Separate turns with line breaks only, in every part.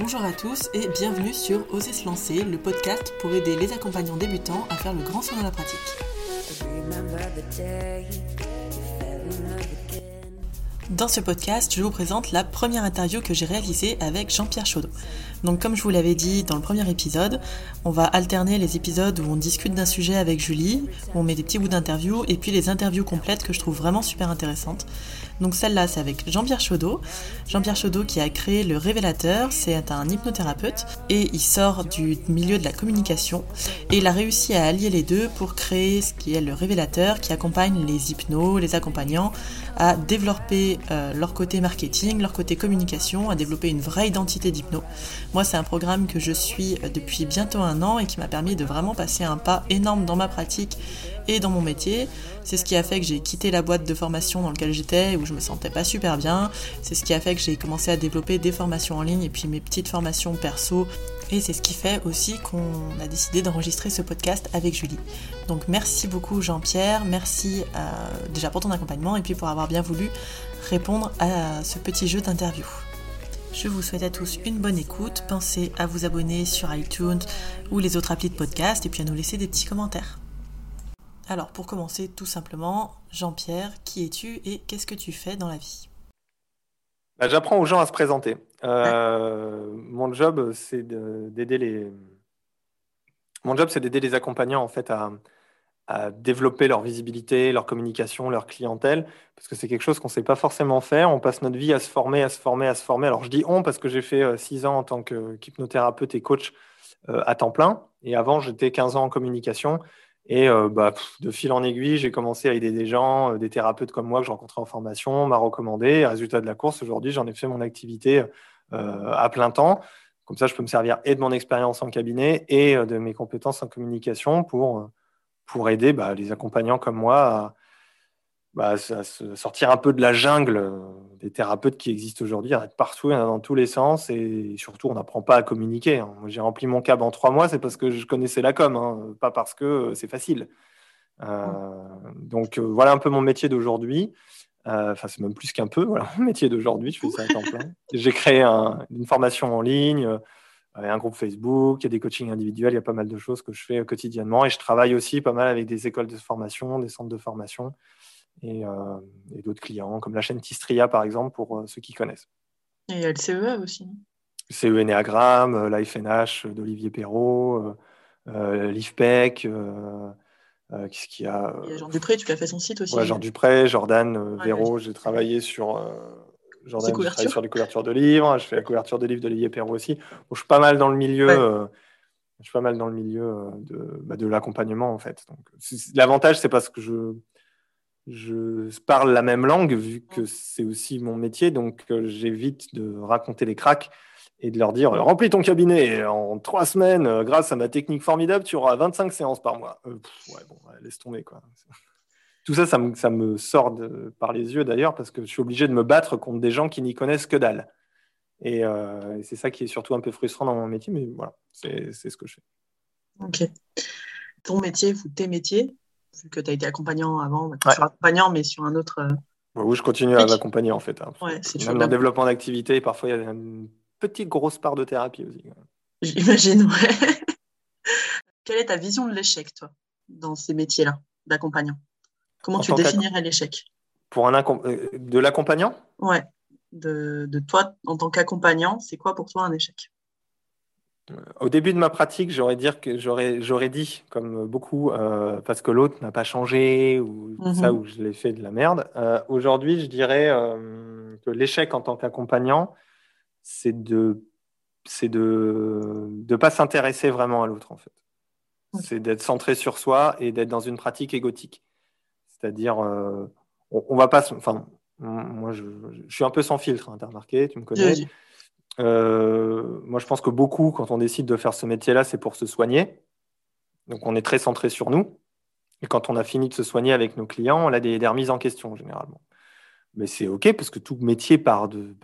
Bonjour à tous et bienvenue sur Oser se lancer, le podcast pour aider les accompagnants débutants à faire le grand saut dans la pratique. Dans ce podcast, je vous présente la première interview que j'ai réalisée avec Jean-Pierre Chaudot. Donc comme je vous l'avais dit dans le premier épisode, on va alterner les épisodes où on discute d'un sujet avec Julie, où on met des petits bouts d'interview, et puis les interviews complètes que je trouve vraiment super intéressantes. Donc celle-là, c'est avec Jean-Pierre Chaudot. Jean-Pierre Chaudot qui a créé le Révélateur, c'est un hypnothérapeute et il sort du milieu de la communication et il a réussi à allier les deux pour créer ce qui est le Révélateur qui accompagne les hypnos, les accompagnants à développer euh, leur côté marketing, leur côté communication, à développer une vraie identité d'hypno. Moi, c'est un programme que je suis depuis bientôt un an et qui m'a permis de vraiment passer un pas énorme dans ma pratique dans mon métier. C'est ce qui a fait que j'ai quitté la boîte de formation dans laquelle j'étais, où je me sentais pas super bien. C'est ce qui a fait que j'ai commencé à développer des formations en ligne et puis mes petites formations perso. Et c'est ce qui fait aussi qu'on a décidé d'enregistrer ce podcast avec Julie. Donc merci beaucoup Jean-Pierre, merci euh, déjà pour ton accompagnement et puis pour avoir bien voulu répondre à ce petit jeu d'interview. Je vous souhaite à tous une bonne écoute. Pensez à vous abonner sur iTunes ou les autres applis de podcast et puis à nous laisser des petits commentaires. Alors pour commencer tout simplement, Jean-Pierre, qui es-tu et qu'est-ce que tu fais dans la vie?
Bah, J'apprends aux gens à se présenter. Euh, mon job, c'est d'aider les. Mon job, c'est d'aider les accompagnants en fait à, développer leur visibilité, leur communication, leur clientèle, parce que c'est quelque chose qu'on ne sait pas forcément faire. On passe notre vie à se former, à se former, à se former. Alors je dis on parce que j'ai fait euh, six ans en tant qu'hypnothérapeute et coach euh, à temps plein, et avant j'étais 15 ans en communication. Et euh, bah, de fil en aiguille, j'ai commencé à aider des gens, euh, des thérapeutes comme moi que je rencontrais en formation, m'a recommandé. Résultat de la course, aujourd'hui, j'en ai fait mon activité euh, à plein temps. Comme ça, je peux me servir et de mon expérience en cabinet et de mes compétences en communication pour, pour aider bah, les accompagnants comme moi à, bah, sortir un peu de la jungle euh, des thérapeutes qui existent aujourd'hui. Il y en a partout, il y en a dans tous les sens et surtout, on n'apprend pas à communiquer. Hein. J'ai rempli mon câble en trois mois, c'est parce que je connaissais la com, hein, pas parce que euh, c'est facile. Euh, donc voilà un peu mon métier d'aujourd'hui. Enfin, c'est même plus qu'un peu. Voilà mon métier d'aujourd'hui. Je fais ça à temps plein. J'ai créé une formation en ligne, un groupe Facebook, il y a des coachings individuels, il y a pas mal de choses que je fais quotidiennement et je travaille aussi pas mal avec des écoles de formation, des centres de formation. Euh, et, d'autres clients, comme la chaîne Tistria, par exemple, pour euh, ceux qui connaissent.
Et il y a le CEA aussi.
CE Enneagram, euh, l'IFNH d'Olivier Perrault, l'IFPEC. Qu'est-ce qu'il y a
Il y a Jean Dupré, tu as fait son site aussi.
Ouais, Jean Dupré, Jordan, Véro, j'ai travaillé sur. Jordan, j'ai travaillé sur les couvertures de livres, je fais la couverture de livres d'Olivier Perrault aussi. je suis pas mal dans le milieu, je suis pas mal dans le milieu de, bah, de l'accompagnement en fait. L'avantage, c'est parce que je, je parle la même langue vu que c'est aussi mon métier, donc euh, j'évite de raconter les cracks et de leur dire remplis ton cabinet en trois semaines, euh, grâce à ma technique formidable, tu auras 25 séances par mois. Euh, ouais, bon, laisse tomber quoi. Tout ça, ça me, sort par les yeux d'ailleurs parce que je suis obligé de me battre contre des gens qui n'y connaissent que dalle. Et, c'est ça qui est surtout un peu frustrant dans mon métier, mais voilà, c'est ce que je fais.
Ok. Ton métier ou tes métiers, vu que tu as été accompagnant avant, bah, accompagnant, mais sur un autre.
Oui, je continue à l'accompagner en fait. Hein. Même dans le développement d'activité, parfois il y a une petite grosse part de thérapie aussi.
J'imagine, ouais. Quelle est ta vision de l'échec, toi, dans ces métiers-là d'accompagnant? Comment tu définirais l'échec?
Pour un euh, de l'accompagnant?
Ouais. De, de, toi en tant qu'accompagnant, c'est quoi pour toi un échec?
Au début de ma pratique, j'aurais dire que j'aurais j'aurais dit comme beaucoup euh, parce que l'autre n'a pas changé ou ça mhm. ou je l'ai fait de la merde. Euh, aujourd'hui, je dirais euh, que l'échec en tant qu'accompagnant, c'est de c'est de de pas s'intéresser vraiment à l'autre en fait. C'est d'être centré sur soi et d'être dans une pratique égotique. C'est-à-dire on, on, va pas enfin moi je, je, suis un peu sans filtre, hein, tu as remarqué, tu me connais. Euh, moi, je pense que beaucoup, quand on décide de faire ce métier-là, c'est pour se soigner. Donc, on est très centré sur nous. Et quand on a fini de se soigner avec nos clients, on a des, remises en question, généralement. Mais c'est OK, parce que tout métier part de,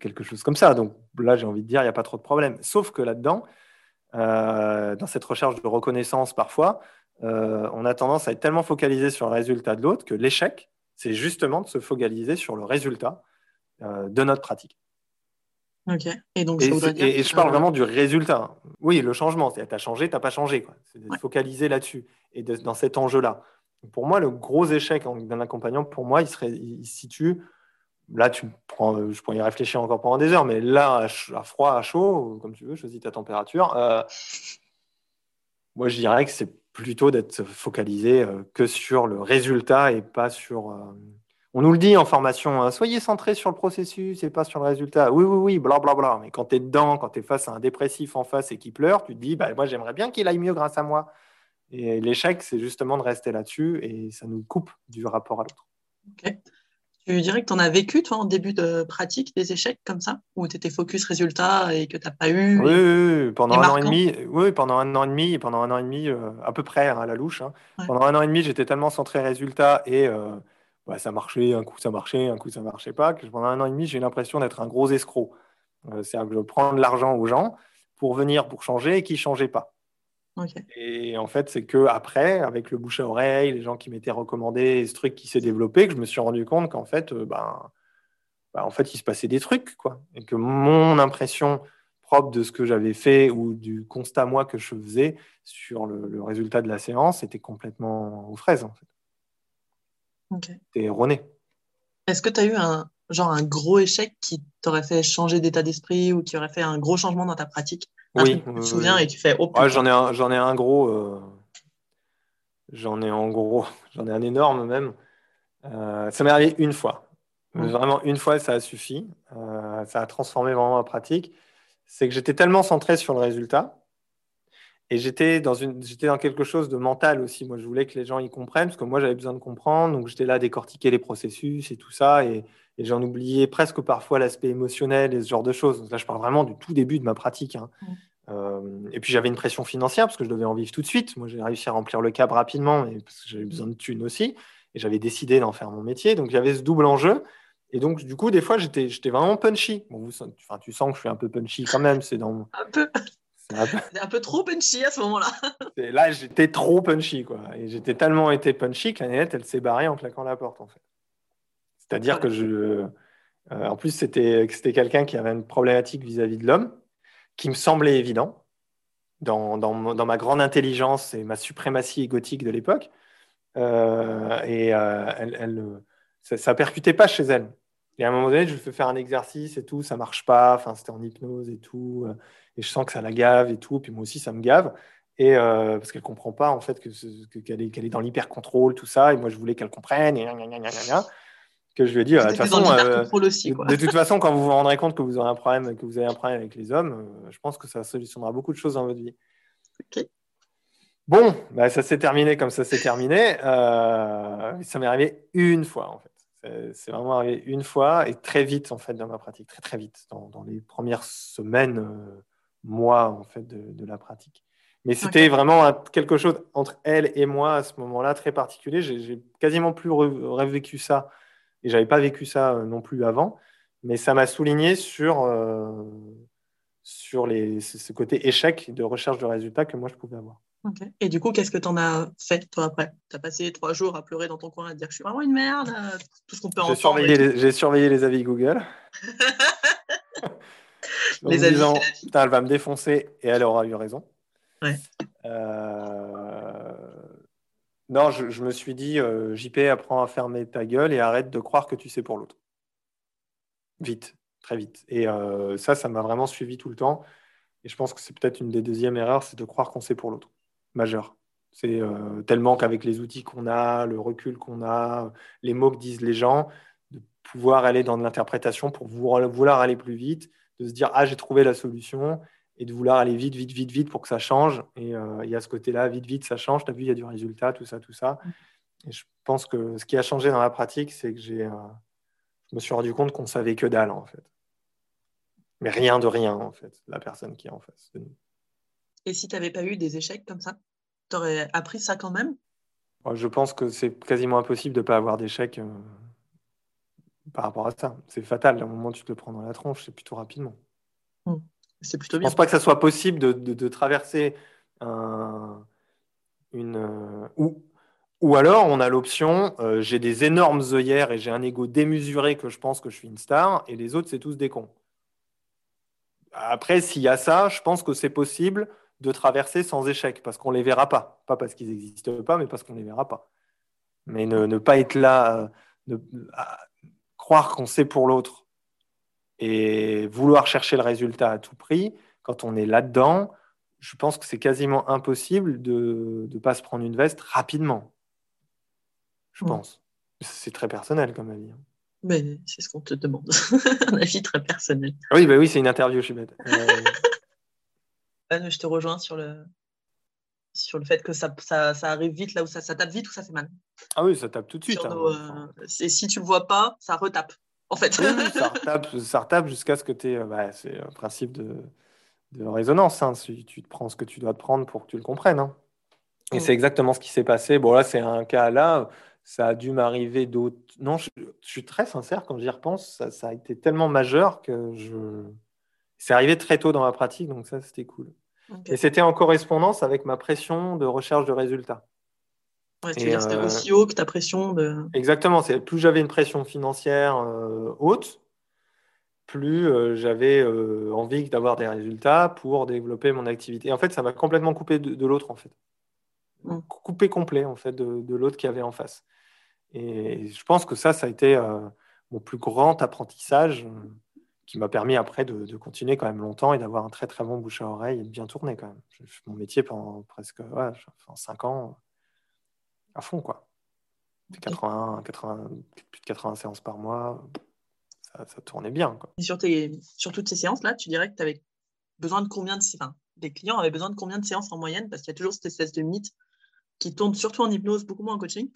quelque chose comme ça. Donc là, j'ai envie de dire, il n'y a pas trop de problème. Sauf que là-dedans, euh, dans cette recherche de reconnaissance, parfois, euh, on a tendance à être tellement focalisé sur le résultat de l'autre que l'échec, c'est justement de se focaliser sur le résultat de notre pratique.
Ok. Et donc,
et, je parle vraiment du résultat. Oui, le changement. Tu as changé, tu n'as pas changé. C'est de focaliser là-dessus et dans cet enjeu-là. Pour moi, le gros échec d'un accompagnant, pour moi, il, serait, il se situe. Là, tu prends, je pourrais y réfléchir encore pendant des heures, mais là, à, froid, à chaud, comme tu veux, choisis ta température. Euh, moi, je dirais que c'est plutôt d'être focalisé euh, que sur le résultat et pas sur. On nous le dit en formation, hein, soyez centré sur le processus et pas sur le résultat. Oui, oui, oui, blablabla. Bla, bla. Mais quand tu es dedans, quand tu es face à un dépressif en face et qui pleure, tu te dis, bah, moi, j'aimerais bien qu'il aille mieux grâce à moi. Et l'échec, c'est justement de rester là-dessus et ça nous coupe du rapport à l'autre.
Tu dirais que tu en as vécu, toi, en début de pratique, des échecs comme ça, où tu étais focus résultat et que tu n'as pas eu
Oui, pendant un an et demi, oui, pendant un an et demi, pendant un an et demi, euh, à peu près hein, à la louche. Hein. Pendant un an et demi, j'étais tellement centré résultat et euh, bah, ça marchait, un coup ça marchait, un coup ça marchait pas, que pendant un an et demi, j'ai l'impression d'être un gros escroc. Euh, c'est-à-dire que je prends de l'argent aux gens pour venir, pour changer et qui ne changeaient pas. Et en fait, c'est que après, avec le bouche à oreille, les gens qui m'étaient recommandés, ce truc qui s'est développé, que je me suis rendu compte qu'en fait, euh, ben, ben, en fait, il se passait des trucs, quoi. Et que mon impression propre de ce que j'avais fait ou du constat moi que je faisais sur le, résultat de la séance était complètement aux fraises, en fait. C'était erroné.
Est-ce que tu as eu un, genre un gros échec qui t'aurait fait changer d'état d'esprit ou qui aurait fait un gros changement dans ta pratique?
Oui.
Tu te souviens et tu fais
oh, j'en ai un, j'en ai un gros. Euh, j'en ai un gros. J'en ai un énorme même. Euh, ça m'est arrivé une fois. Vraiment une fois, ça a suffi. Euh, ça a transformé vraiment ma pratique. C'est que j'étais tellement centré sur le résultat et j'étais dans, une, j'étais dans quelque chose de mental aussi. Moi, je voulais que les gens y comprennent, parce que moi, j'avais besoin de comprendre. Donc, j'étais là à décortiquer les processus et tout ça. Et, j'en oubliais presque parfois l'aspect émotionnel et ce genre de choses. là, je parle vraiment du tout début de ma pratique. Hein. Euh, et puis, j'avais une pression financière, parce que je devais en vivre tout de suite. Moi, j'ai réussi à remplir le câble rapidement, mais parce que j'avais besoin de thunes aussi. Et j'avais décidé d'en faire mon métier. Donc, il y avait ce double enjeu. Et donc, du coup, des fois, j'étais, j'étais vraiment punchy. Bon, vous, enfin, tu sens que je suis un peu punchy quand même. C'est dans
Un peu. Un peu trop punchy à ce moment-là.
là, j'étais trop punchy, quoi. Et j'étais tellement été punchy que la nénette, elle s'est barrée en claquant la porte, en fait. C'est-à-dire que je. Euh, en plus, c'était quelqu'un qui avait une problématique vis-à-vis de l'homme, qui me semblait évident, dans, dans, ma grande intelligence et ma suprématie égotique de l'époque. Euh, et euh, elle, elle, ça ne percutait pas chez elle. Et à un moment donné, je lui fais faire un exercice et tout, ça marche pas. Enfin, c'était en hypnose et tout. Euh, et je sens que ça la gave et tout. Puis moi aussi, ça me gave. Et euh, parce qu'elle comprend pas en fait que, qu'elle, est, qu'elle est dans l'hyper contrôle, tout ça. Et moi, je voulais qu'elle comprenne. Et que je lui ai dit, euh, de toute façon, de, toute façon, quand vous vous rendrez compte que vous aurez un problème, que vous avez un problème avec les hommes, je pense que ça solutionnera beaucoup de choses dans votre vie. Bon, bah, ça s'est terminé comme ça s'est terminé. ça m'est arrivé une fois en fait. C'est vraiment arrivé une fois et très vite en fait dans ma pratique, très très vite, dans, les premières semaines, mois en fait de, la pratique. Mais c'était vraiment quelque chose entre elle et moi à ce moment-là très particulier. J'ai quasiment plus revécu ça et j'avais pas vécu ça euh, non plus avant. Mais ça m'a souligné sur euh, sur les, ce côté échec de recherche de résultats que moi je pouvais avoir.
Et du coup, qu'est-ce que tu en as fait, toi, après? Tu as passé trois jours à pleurer dans ton coin, à dire que je suis vraiment une merde, euh, tout ce qu'on peut
entendre. J'ai surveillé les avis Google. les avis. Disant, elle va me défoncer et elle aura eu raison. Ouais. Euh, non, je, me suis dit, euh, JP, apprends à fermer ta gueule et arrête de croire que tu sais pour l'autre. Vite, très vite. Et ça, ça m'a vraiment suivi tout le temps. Et je pense que c'est peut-être une des deuxièmes erreurs, c'est de croire qu'on sait pour l'autre majeur. C'est euh, tellement qu'avec les outils qu'on a, le recul qu'on a, les mots que disent les gens, de pouvoir aller dans l'interprétation pour vouloir aller plus vite, de se dire ah j'ai trouvé la solution et de vouloir aller vite, vite, vite, vite pour que ça change. Et euh, il y a ce côté-là, vite, vite, ça change. Tu as vu, il y a du résultat, tout ça, tout ça. Et je pense que ce qui a changé dans la pratique, c'est que j'ai, euh, je me suis rendu compte qu'on savait que dalle en fait. Mais rien de rien en fait, la personne qui est en face de nous.
Et si tu n'avais pas eu des échecs comme ça, tu aurais appris ça quand même?
Je pense que c'est quasiment impossible de ne pas avoir d'échecs euh, par rapport à ça. C'est fatal. À un moment, tu te le prends dans la tronche, c'est plutôt rapidement.
Hmm. C'est plutôt
bien. Je ne pense pas que ça soit possible de, traverser un, une. Euh, ou, ou alors, on a l'option euh, j'ai des énormes œillères et j'ai un ego démesuré que je pense que je suis une star, et les autres, c'est tous des cons. Après, s'il y a ça, je pense que c'est possible de traverser sans échec, parce qu'on ne les verra pas. Pas parce qu'ils n'existent pas, mais parce qu'on ne les verra pas. Mais ne, pas être là, euh, croire qu'on sait pour l'autre et vouloir chercher le résultat à tout prix, quand on est là-dedans, je pense que c'est quasiment impossible de ne pas se prendre une veste rapidement. Je pense. C'est très personnel comme avis. Hein.
Mais c'est ce qu'on te demande. Un avis très personnel.
Oui, bah oui, c'est une interview, je suis bête.
Euh, je te rejoins sur le, sur le fait que ça, ça, ça, arrive vite, là où ça, ça tape vite ou ça fait mal.
Ah oui, ça tape tout de suite. Hein.
Euh, et si tu ne le vois pas, ça retape, en fait.
ça retape, ça retape jusqu'à ce que tu es. Bah, c'est un principe de, de résonance. Hein. Si tu te prends ce que tu dois te prendre pour que tu le comprennes. Hein. Et mm. c'est exactement ce qui s'est passé. Bon, là, c'est un cas là. Ça a dû m'arriver d'autres. Non, je, suis très sincère quand j'y repense. Ça, ça, a été tellement majeur que je. C'est arrivé très tôt dans ma pratique, donc ça, c'était cool. Et c'était en correspondance avec ma pression de recherche de résultats.
Ouais, tu c'était euh, aussi haut que ta pression de.
Exactement. Plus j'avais une pression financière euh, haute, plus euh, j'avais envie d'avoir des résultats pour développer mon activité. en fait, ça m'a complètement coupé de, l'autre en fait, mm. coupé complet en fait de, de l'autre qui avait en face. Et je pense que ça, ça a été mon plus grand apprentissage qui m'a permis après de, continuer quand même longtemps et d'avoir un très très bon bouche à oreille et de bien tourner quand même. J'ai fait mon métier pendant presque ouais, 5 ans à fond quoi. 80, 80, plus de 80 séances par mois, ça, tournait bien. Quoi.
Et sur, tes, sur toutes ces séances-là, tu dirais que tu avais besoin de combien de enfin, des clients avaient besoin de combien de séances en moyenne? Parce qu'il y a toujours cette espèce de mythe qui tourne surtout en hypnose, beaucoup moins en coaching,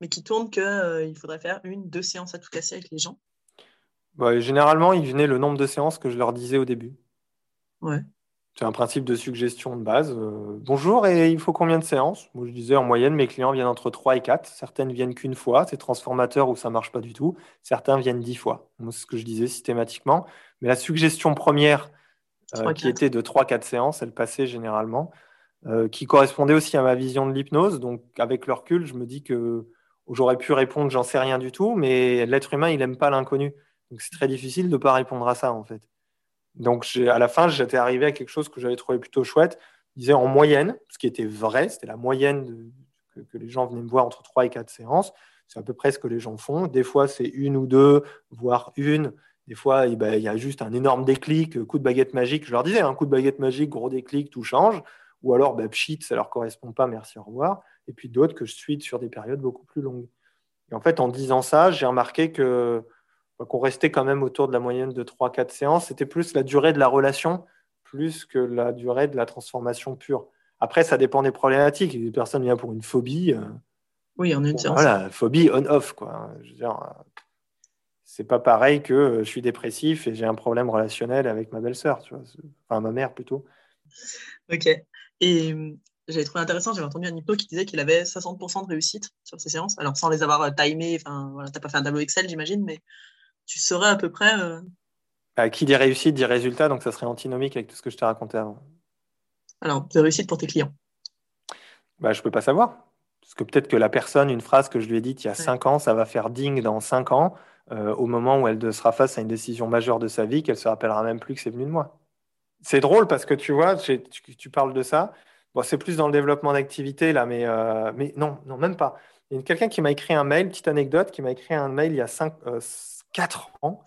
mais qui tourne qu'il euh, faudrait faire une, deux séances à tout casser avec les gens.
Bah, généralement, ils venaient le nombre de séances que je leur disais au début.
Ouais.
C'est un principe de suggestion de base. Euh, bonjour, et il faut combien de séances? Moi, je disais en moyenne, mes clients viennent entre 3 et 4. Certaines viennent qu'une fois, c'est transformateur ou ça ne marche pas du tout. Certains viennent 10 fois. c'est ce que je disais systématiquement. Mais la suggestion première, euh, qui était de 3-4 séances, elle passait généralement, euh, qui correspondait aussi à ma vision de l'hypnose. Donc, avec le recul, je me dis que j'aurais pu répondre, j'en sais rien du tout, mais l'être humain, il n'aime pas l'inconnu. Donc c'est très difficile de ne pas répondre à ça en fait. Donc à la fin, j'étais arrivé à quelque chose que j'avais trouvé plutôt chouette. Je disais en moyenne, ce qui était vrai, c'était la moyenne que, les gens venaient me voir entre 3 et 4 séances. C'est à peu près ce que les gens font. Des fois, c'est une ou deux, voire une. Des fois, eh ben, il y a juste un énorme déclic, coup de baguette magique. Je leur disais, un coup de baguette magique, gros déclic, tout change. Ou alors, bah, pchit, ça ne leur correspond pas, merci, au revoir. Et puis d'autres que je suis sur des périodes beaucoup plus longues. Et en fait, en disant ça, j'ai remarqué que qu'on restait quand même autour de la moyenne de 3-4 séances. C'était plus la durée de la relation, plus que la durée de la transformation pure. Après, ça dépend des problématiques. Des personnes viennent pour une phobie. Euh,
oui, en une séance.
Voilà, phobie on-off. quoi. Je veux dire, euh, c'est pas pareil que euh, je suis dépressif et j'ai un problème relationnel avec ma belle-sœur, tu vois. Enfin, ma mère plutôt.
Ok. Et j'avais trouvé intéressant, j'avais entendu un hypo qui disait qu'il avait 60% de réussite sur ces séances. Alors, sans les avoir timées, enfin, voilà, t'as pas fait un tableau Excel, j'imagine, mais tu saurais à peu près. Euh,
qui dit réussite dit résultat, donc ça serait antinomique avec tout ce que je t'ai raconté avant.
Alors, de réussite pour tes clients
bah, Je ne peux pas savoir. Parce que peut-être que la personne, une phrase que je lui ai dite il y a 5 ans, ça va faire ding dans 5 ans, euh, au moment où elle sera face à une décision majeure de sa vie, qu'elle se rappellera même plus que c'est venu de moi. C'est drôle parce que tu vois, tu, tu, parles de ça. Bon, c'est plus dans le développement d'activité là, mais, euh, mais non, non, même pas. Il y a quelqu'un qui m'a écrit un mail, petite anecdote, qui m'a écrit un mail il y a 5, 4 ans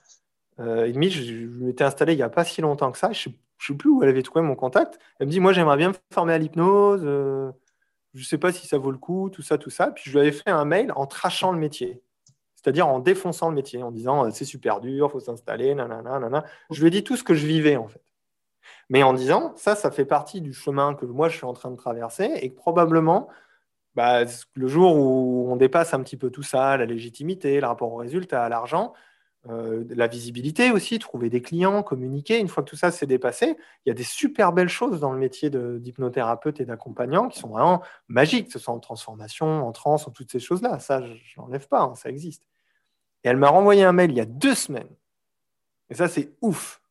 euh, et demi. Je, m'étais installé il n'y a pas si longtemps que ça. Je ne sais, plus où elle avait trouvé mon contact. Elle me dit Moi, j'aimerais bien me former à l'hypnose. Euh, je ne sais pas si ça vaut le coup, tout ça, tout ça. Puis je lui avais fait un mail en trachant le métier. C'est-à-dire en défonçant le métier, en disant c'est super dur, faut s'installer, nanana, nanana. Je lui ai dit tout ce que je vivais en fait. Mais en disant ça, ça fait partie du chemin que moi je suis en train de traverser et que probablement bah, le jour où on dépasse un petit peu tout ça, la légitimité, le rapport au résultat, l'argent, euh, la visibilité aussi, trouver des clients, communiquer. Une fois que tout ça s'est dépassé, il y a des super belles choses dans le métier d'hypnothérapeute et d'accompagnant qui sont vraiment magiques, que ce soit en transformation, en trans, en toutes ces choses-là. Ça, je n'enlève pas, hein, ça existe. Et elle m'a renvoyé un mail il y a deux semaines. Et ça, c'est ouf.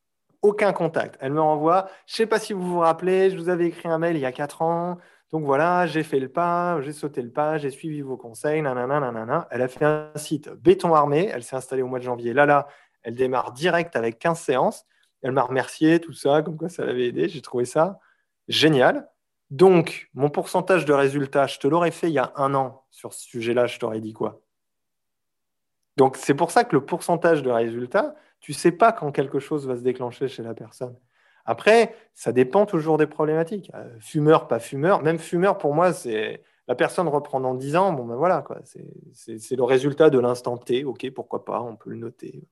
Aucun contact. Elle me renvoie, je ne sais pas si vous vous rappelez, je vous avais écrit un mail il y a quatre ans, donc voilà, j'ai fait le pas, j'ai sauté le pas, j'ai suivi vos conseils, nanana, nanana. Elle a fait un site béton armé, elle s'est installée au mois de janvier. Là, là, elle démarre direct avec 15 séances. Elle m'a remercié, tout ça, comme quoi ça l'avait aidé. J'ai trouvé ça génial. Donc, mon pourcentage de résultats, je te l'aurais fait il y a un an sur ce sujet-là, je t'aurais dit quoi? Donc, c'est pour ça que le pourcentage de résultats, tu ne sais pas quand quelque chose va se déclencher chez la personne. Après, ça dépend toujours des problématiques. Euh, fumeur, pas fumeur. Même fumeur, pour moi, c'est la personne reprend dans 10 ans. Bon, ben voilà. C'est le résultat de l'instant T. Ok, pourquoi pas, on peut le noter.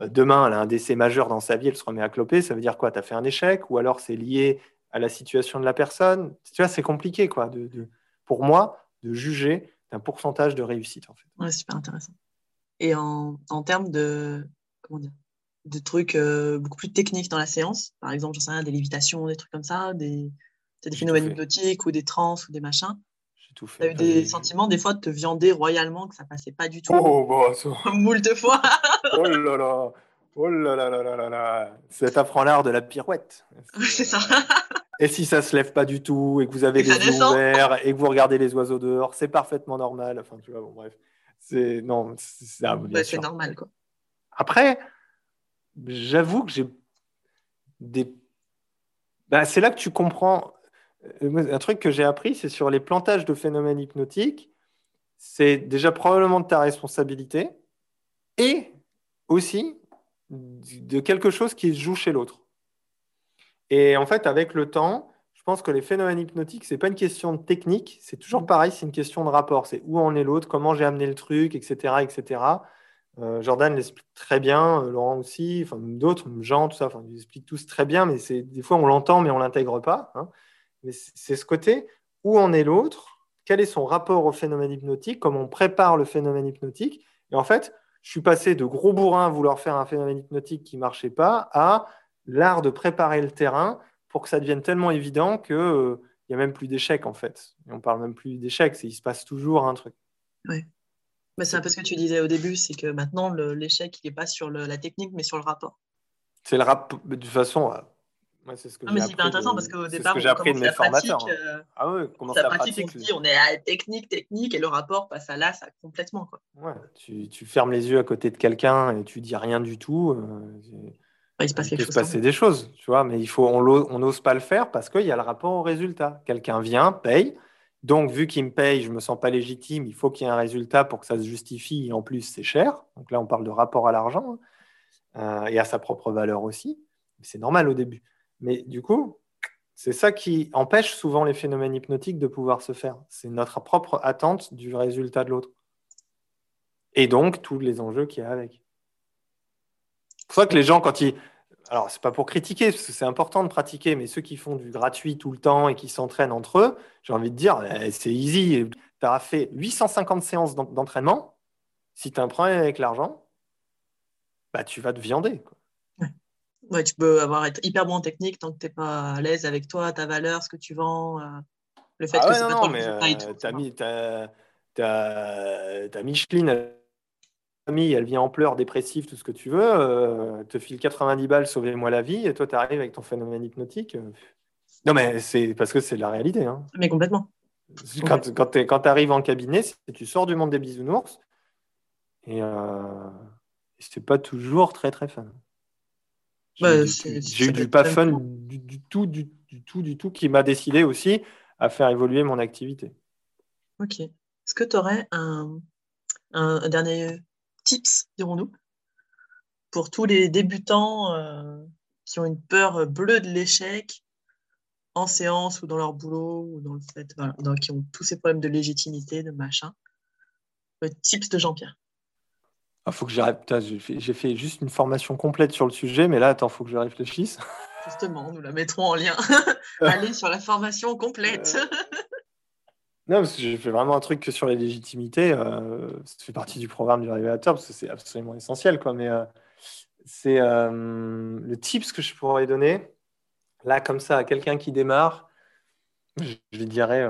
Euh, demain, elle a un décès majeur dans sa vie, elle se remet à cloper. Ça veut dire quoi? Tu as fait un échec Ou alors c'est lié à la situation de la personne? Tu vois, c'est compliqué, quoi, de, pour moi, de juger d'un pourcentage de réussite, en fait.
Super intéressant. Et en, en termes de, comment dire, de trucs euh, beaucoup plus techniques dans la séance. Par exemple, j'en sais rien, des lévitations, des trucs comme ça, des, des phénomènes hypnotiques ou des trans ou des machins. J'ai tout fait. Tu as eu des sentiments, des fois, de te viander royalement, que ça passait pas du tout.
Oh, bah, ça...
Moult fois.
oh là là. Oh là là là là là Ça t'apprend l'art de la pirouette.
c'est ça.
Et si ça se lève pas du tout et que vous avez les yeux ouverts et que vous regardez les oiseaux dehors, c'est parfaitement normal. Enfin, tu vois, bon, bref. C'est non,
c'est normal quoi.
Après, j'avoue que j'ai des. Bah, c'est là que tu comprends. Euh, un truc que j'ai appris, c'est sur les plantages de phénomènes hypnotiques. C'est déjà probablement de ta responsabilité et aussi de quelque chose qui se joue chez l'autre. Et en fait, avec le temps, je pense que les phénomènes hypnotiques, c'est pas une question de technique, c'est toujours pareil, c'est une question de rapport. C'est où en est l'autre, comment j'ai amené le truc, etc., etc. Euh, Jordan l'explique très bien, euh, Laurent aussi, enfin d'autres, Jean, tout ça, enfin, ils expliquent tous très bien, mais c'est des fois on l'entend mais on l'intègre pas. Hein. Mais c'est ce côté où en est l'autre, quel est son rapport au phénomène hypnotique, comment on prépare le phénomène hypnotique? Et en fait, je suis passé de gros bourrin à vouloir faire un phénomène hypnotique qui marchait pas à l'art de préparer le terrain pour que ça devienne tellement évident qu'il euh, n'y a même plus d'échecs en fait. Et on parle même plus d'échecs, il se passe toujours un truc.
Bah, c'est un peu ce que tu disais au début, c'est que maintenant, l'échec, il n'est pas sur la technique, mais sur le rapport.
C'est le rapport, de toute façon, moi, c'est ce que
j'ai appris. C'est intéressant parce qu'au départ,
j'ai appris de mes formateurs. Hein.
Euh, ah ouais, la pratique, on dit on est à technique, technique, et le rapport passe à là, ça complètement. Quoi.
Ouais, tu, tu, fermes les yeux à côté de quelqu'un et tu dis rien du tout.
Euh, il se passe quelque
chose. Il se passer des choses, tu vois, mais il faut, on n'ose pas le faire parce qu'il y a le rapport au résultat. Quelqu'un vient, paye, donc, vu qu'il me paye, je ne me sens pas légitime, il faut qu'il y ait un résultat pour que ça se justifie. Et en plus, c'est cher. Donc là, on parle de rapport à l'argent hein, euh, et à sa propre valeur aussi. C'est normal au début. Mais du coup, c'est ça qui empêche souvent les phénomènes hypnotiques de pouvoir se faire. C'est notre propre attente du résultat de l'autre. Et donc, tous les enjeux qu'il y a avec. C'est pour ça que les gens, quand ils, alors c'est pas pour critiquer, parce que c'est important de pratiquer, mais ceux qui font du gratuit tout le temps et qui s'entraînent entre eux, j'ai envie de dire, eh, c'est easy. Tu as fait 850 séances d'entraînement. Si tu as un problème avec l'argent, bah, tu vas te viander.
Ouais. tu peux avoir être hyper bon en technique tant que tu n'es pas à l'aise avec toi, ta valeur, ce que tu vends, euh, le fait
ah
que
c'est pas mais euh, tu as, Micheline famille, elle vient en pleurs, dépressive, tout ce que tu veux, euh, te file 90 balles, sauvez-moi la vie, et toi, tu arrives avec ton phénomène hypnotique. Euh, non, mais c'est parce que c'est la réalité. Hein.
Mais complètement.
Quand, quand tu arrives en cabinet, tu sors du monde des bisounours, et euh, c'est pas toujours très, très fun. J'ai bah, eu, du, pas fun du, tout, du, tout, du tout, qui m'a décidé aussi à faire évoluer mon activité.
Ok. Est-ce que tu aurais un, un, dernier tips, dirons-nous, pour tous les débutants euh, qui ont une peur bleue de l'échec en séance ou dans leur boulot ou dans le fait, qui ont tous ces problèmes de légitimité, de machin. Le tips de Jean-Pierre.
Il ah, faut que j'arrête. J'ai fait, juste une formation complète sur le sujet, mais là, attends, faut que je réfléchisse.
Justement, nous la mettrons en lien. Allez sur la formation complète.
Non, parce que j'ai fait vraiment un truc que sur les légitimités. Euh, ça fait partie du programme du révélateur, parce que c'est absolument essentiel. Quoi, mais euh, c'est euh, le tips que je pourrais donner, là, comme ça, à quelqu'un qui démarre, je, lui dirais.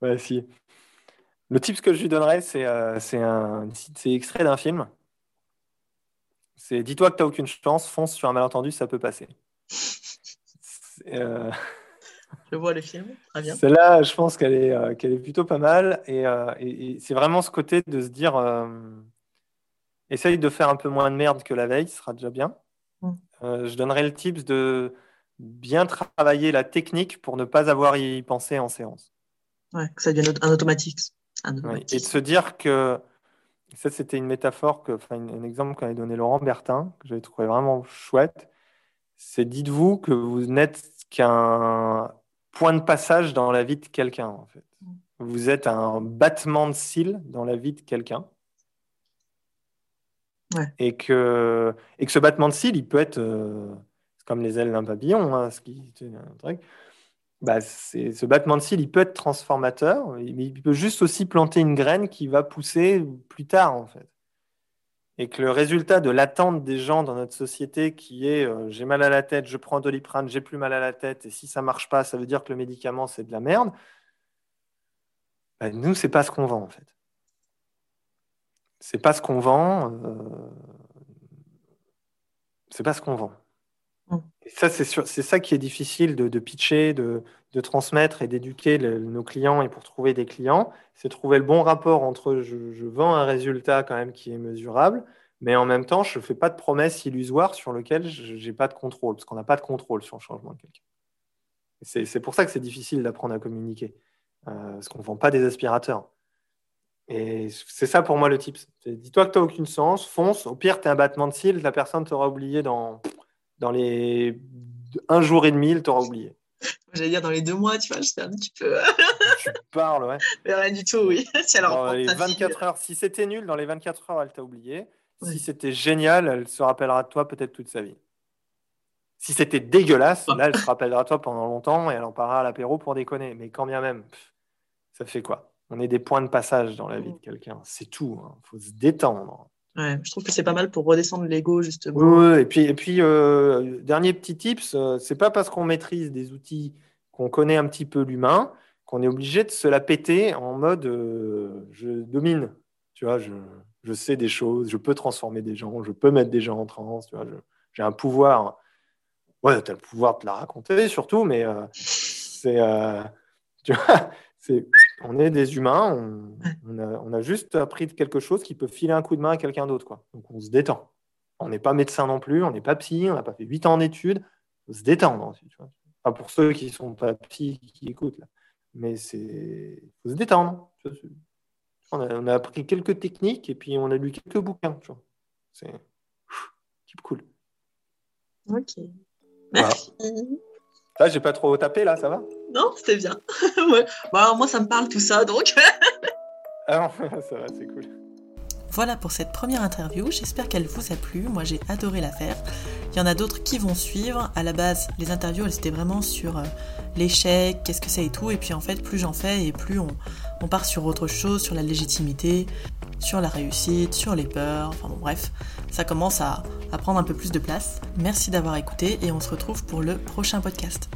ouais, si. Le tips que je lui donnerais, c'est un extrait d'un film. C'est dis-toi que tu n'as aucune chance, fonce sur un malentendu, ça peut passer.
Je vois le film, très bien.
Celle-là, je pense qu'elle est, euh, qu'elle est plutôt pas mal. Et, euh, c'est vraiment ce côté de se dire euh, essaye de faire un peu moins de merde que la veille, ce sera déjà bien. Mm. je donnerais le tips de bien travailler la technique pour ne pas avoir à y penser en séance.
Ouais, que ça devienne un automatique.
et de se dire que ça, c'était une métaphore, que, enfin, un exemple qu'avait donné Laurent Bertin, que j'avais trouvé vraiment chouette. C'est dites-vous que vous n'êtes qu'un point de passage dans la vie de quelqu'un, en fait. Mm. Vous êtes un battement de cils dans la vie de quelqu'un. Et, que, et que ce battement de cils, il peut être euh, comme les ailes d'un papillon, hein, ce qui, un truc. Bah, ce battement de cils, il peut être transformateur, mais il peut juste aussi planter une graine qui va pousser plus tard, en fait. Et que le résultat de l'attente des gens dans notre société, qui est euh, j'ai mal à la tête, je prends doliprane, j'ai plus mal à la tête, et si ça marche pas, ça veut dire que le médicament c'est de la merde. Bah, nous, c'est pas ce qu'on vend, en fait. C'est pas ce qu'on vend. Euh... C'est pas ce qu'on vend. Ça, c'est ça qui est difficile de, pitcher, de, transmettre et d'éduquer nos clients et pour trouver des clients, c'est trouver le bon rapport entre je, vends un résultat quand même qui est mesurable, mais en même temps, je ne fais pas de promesses illusoires sur lesquelles je n'ai pas de contrôle, parce qu'on n'a pas de contrôle sur le changement de quelqu'un. C'est pour ça que c'est difficile d'apprendre à communiquer, euh, parce qu'on ne vend pas des aspirateurs. Et c'est ça pour moi le tip. Dis-toi que tu n'as aucune sens, fonce. Au pire, tu es un battement de cils, la personne t'aura oublié dans dans les un jour et demi, il t'aura oublié.
J'allais dire dans les deux mois, tu vois, j'étais un petit peu.
tu parles, ouais.
Mais rien du tout, oui.
Les 24 heures, si c'était nul, dans les 24 heures, elle t'a oublié. Si c'était génial, elle se rappellera de toi peut-être toute sa vie. Si c'était dégueulasse, là, elle se rappellera de toi pendant longtemps et elle en parlera à l'apéro pour déconner. Mais quand bien même, ça fait quoi? On est des points de passage dans la vie de quelqu'un. C'est tout. Il hein. faut se détendre
je trouve que c'est pas mal pour redescendre l'ego, justement.
Oui, et puis, et puis euh, dernier petit tips, euh, c'est pas parce qu'on maîtrise des outils qu'on connaît un petit peu l'humain qu'on est obligé de se la péter en mode euh, je domine. Tu vois, je, je, sais des choses, je peux transformer des gens, je peux mettre des gens en transe, tu vois, j'ai un pouvoir. Ouais, tu as le pouvoir de te la raconter surtout, mais c'est. tu vois, c'est on est des humains, on, a, juste appris quelque chose qui peut filer un coup de main à quelqu'un d'autre. Quoi. Donc on se détend. On n'est pas médecin non plus, on n'est pas psy, on n'a pas fait 8 ans d'études. Il faut se détendre pour ceux qui ne sont pas psy, qui écoutent. Là. Mais c'est faut se détendre. On a, appris quelques techniques et puis on a lu quelques bouquins. C'est cool.
Ok. Merci.
Là, j'ai pas trop tapé, là, ça va?
Non, c'était bien. Bah, moi, ça me parle tout ça, donc.
ah ça va, c'est cool.
Voilà pour cette première interview, j'espère qu'elle vous a plu, moi j'ai adoré la faire. Il y en a d'autres qui vont suivre. À la base, les interviews, elles étaient vraiment sur euh, l'échec, qu'est-ce que c'est et tout. Et puis en fait, plus j'en fais et plus on, on, part sur autre chose, sur la légitimité, sur la réussite, sur les peurs, enfin bon bref, ça commence à, prendre un peu plus de place. Merci d'avoir écouté et on se retrouve pour le prochain podcast.